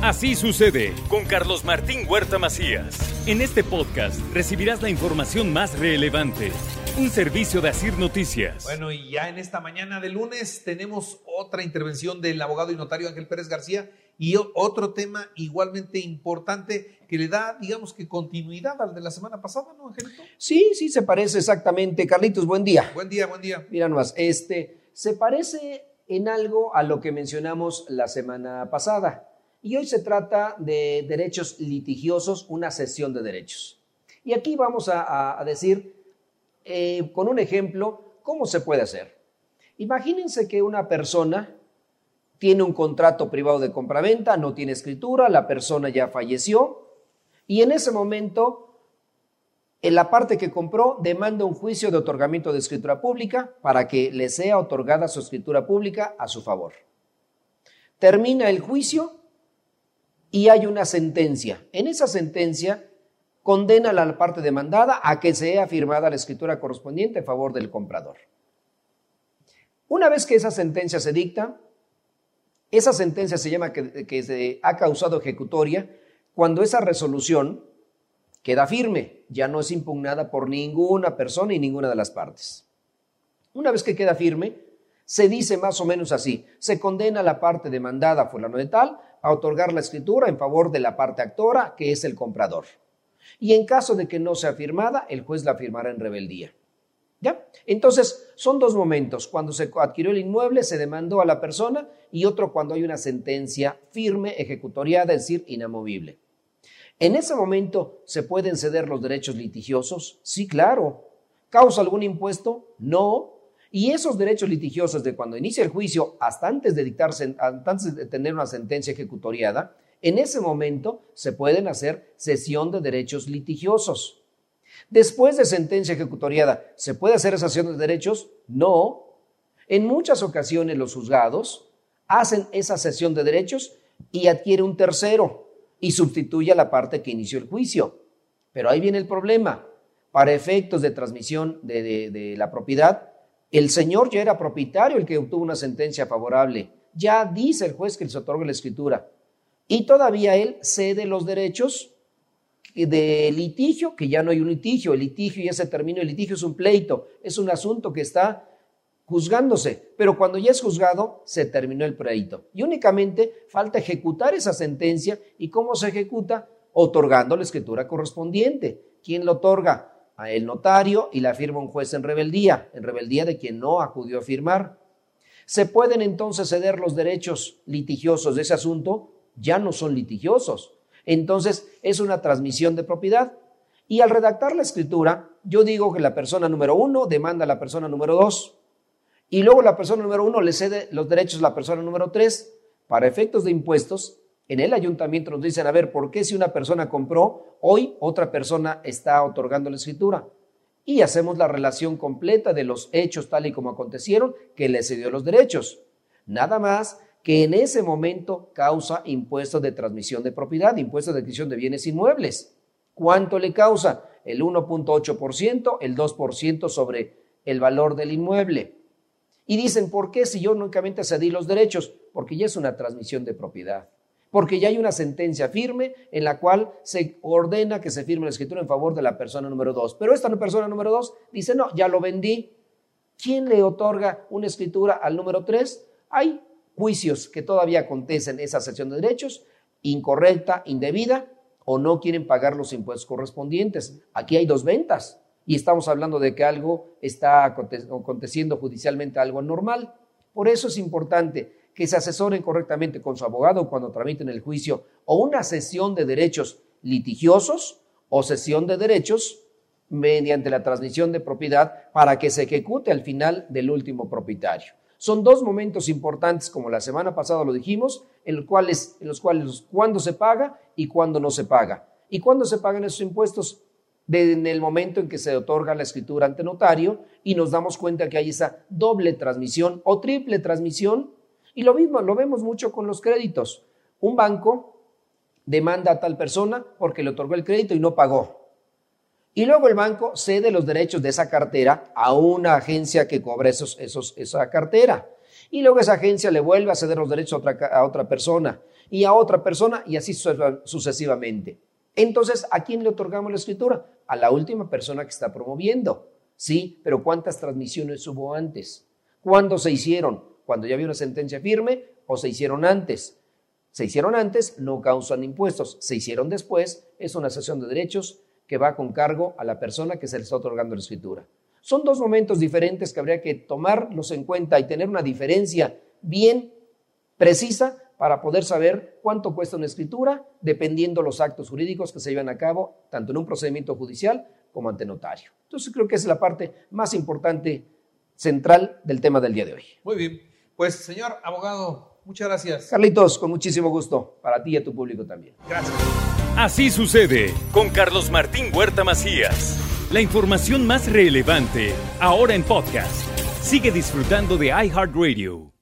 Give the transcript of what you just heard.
Así sucede con Carlos Martín Huerta Macías. En este podcast recibirás la información más relevante. Un servicio de Asir Noticias. Bueno, y ya en esta mañana de lunes tenemos otra intervención del abogado y notario Ángel Pérez García y otro tema igualmente importante que le da, digamos que continuidad al de la semana pasada, ¿no, Angelito? Sí, sí, se parece exactamente. Carlitos, buen día. Buen día, buen día. Mira nomás, este, se parece en algo a lo que mencionamos la semana pasada. Y hoy se trata de derechos litigiosos, una sesión de derechos. Y aquí vamos a, decir, eh, con un ejemplo, cómo se puede hacer. Imagínense que una persona tiene un contrato privado de compraventa, no tiene escritura, la persona ya falleció y en ese momento en la parte que compró demanda un juicio de otorgamiento de escritura pública para que le sea otorgada su escritura pública a su favor. Termina el juicio y hay una sentencia. En esa sentencia condena a la parte demandada a que sea firmada la escritura correspondiente a favor del comprador. Una vez que esa sentencia se dicta, esa sentencia se llama que, que se ha causado ejecutoria cuando esa resolución queda firme, ya no es impugnada por ninguna persona y ninguna de las partes. Una vez que queda firme, se dice más o menos así, se condena la parte demandada fulano de tal a otorgar la escritura en favor de la parte actora, que es el comprador. Y en caso de que no sea firmada, el juez la firmará en rebeldía. ¿Ya? Entonces, son dos momentos. Cuando se adquirió el inmueble, se demandó a la persona y otro cuando hay una sentencia firme, ejecutoriada, es decir, inamovible. En ese momento, ¿se pueden ceder los derechos litigiosos? Sí, claro. ¿Causa algún impuesto? No. Y esos derechos litigiosos de cuando inicia el juicio hasta antes de dictarse, antes de tener una sentencia ejecutoriada, en ese momento se pueden hacer cesión de derechos litigiosos. Después de sentencia ejecutoriada, ¿se puede hacer esa cesión de derechos? No. En muchas ocasiones los juzgados hacen esa cesión de derechos y adquiere un tercero y sustituye a la parte que inició el juicio. Pero ahí viene el problema. Para efectos de transmisión de, de la propiedad, el señor ya era propietario el que obtuvo una sentencia favorable. Ya dice el juez que se otorga la escritura. Y todavía él cede los derechos de litigio, que ya no hay un litigio. El litigio ya se terminó. El litigio es un pleito. Es un asunto que está juzgándose. Pero cuando ya es juzgado, se terminó el pleito. Y únicamente falta ejecutar esa sentencia. ¿Y cómo se ejecuta? Otorgando la escritura correspondiente. ¿Quién lo otorga? A el notario y la firma un juez en rebeldía, en rebeldía de quien no acudió a firmar. ¿Se pueden entonces ceder los derechos litigiosos de ese asunto? Ya no son litigiosos. Entonces es una transmisión de propiedad. Y al redactar la escritura, yo digo que la persona número uno demanda a la persona número dos. Y luego la persona número uno le cede los derechos a la persona número tres. Para efectos de impuestos, en el ayuntamiento nos dicen, a ver, ¿por qué si una persona compró, hoy otra persona está otorgando la escritura? Y hacemos la relación completa de los hechos tal y como acontecieron, que le cedió los derechos. Nada más que en ese momento causa impuestos de transmisión de propiedad, impuestos de adquisición de bienes inmuebles. ¿Cuánto le causa? El 1.8%, el 2% sobre el valor del inmueble. Y dicen, ¿por qué si yo únicamente cedí los derechos? Porque ya es una transmisión de propiedad porque ya hay una sentencia firme en la cual se ordena que se firme la escritura en favor de la persona número dos. Pero esta persona número dos dice, no, ya lo vendí. ¿Quién le otorga una escritura al número tres? Hay juicios que todavía acontecen esa sección de derechos, incorrecta, indebida, o no quieren pagar los impuestos correspondientes. Aquí hay dos ventas y estamos hablando de que algo está aconteciendo judicialmente, algo anormal. Por eso es importante que se asesoren correctamente con su abogado cuando tramiten el juicio o una sesión de derechos litigiosos o sesión de derechos mediante la transmisión de propiedad para que se ejecute al final del último propietario. Son dos momentos importantes, como la semana pasada lo dijimos, en los cuales, en los cuales cuándo se paga y cuándo no se paga. ¿Y cuándo se pagan esos impuestos? en el momento en que se otorga la escritura ante notario y nos damos cuenta que hay esa doble transmisión o triple transmisión y lo mismo, lo vemos mucho con los créditos. Un banco demanda a tal persona porque le otorgó el crédito y no pagó. Y luego el banco cede los derechos de esa cartera a una agencia que cobra esos, esos, esa cartera. Y luego esa agencia le vuelve a ceder los derechos a otra, a otra persona y a otra persona y así sucesivamente. Entonces, ¿a quién le otorgamos la escritura? A la última persona que está promoviendo. Sí, pero ¿cuántas transmisiones hubo antes? ¿Cuándo se hicieron? ¿Cuando ya había una sentencia firme o se hicieron antes? Se hicieron antes, no causan impuestos. Se hicieron después, es una sesión de derechos que va con cargo a la persona que se le está otorgando la escritura. Son dos momentos diferentes que habría que tomarlos en cuenta y tener una diferencia bien precisa para poder saber cuánto cuesta una escritura, dependiendo los actos jurídicos que se llevan a cabo, tanto en un procedimiento judicial como ante notario. Entonces creo que es la parte más importante, central del tema del día de hoy. Muy bien. Pues, señor abogado, muchas gracias. Carlitos, con muchísimo gusto, para ti y a tu público también. Gracias. Así sucede con Carlos Martín Huerta Macías. La información más relevante, ahora en podcast. Sigue disfrutando de iHeartRadio.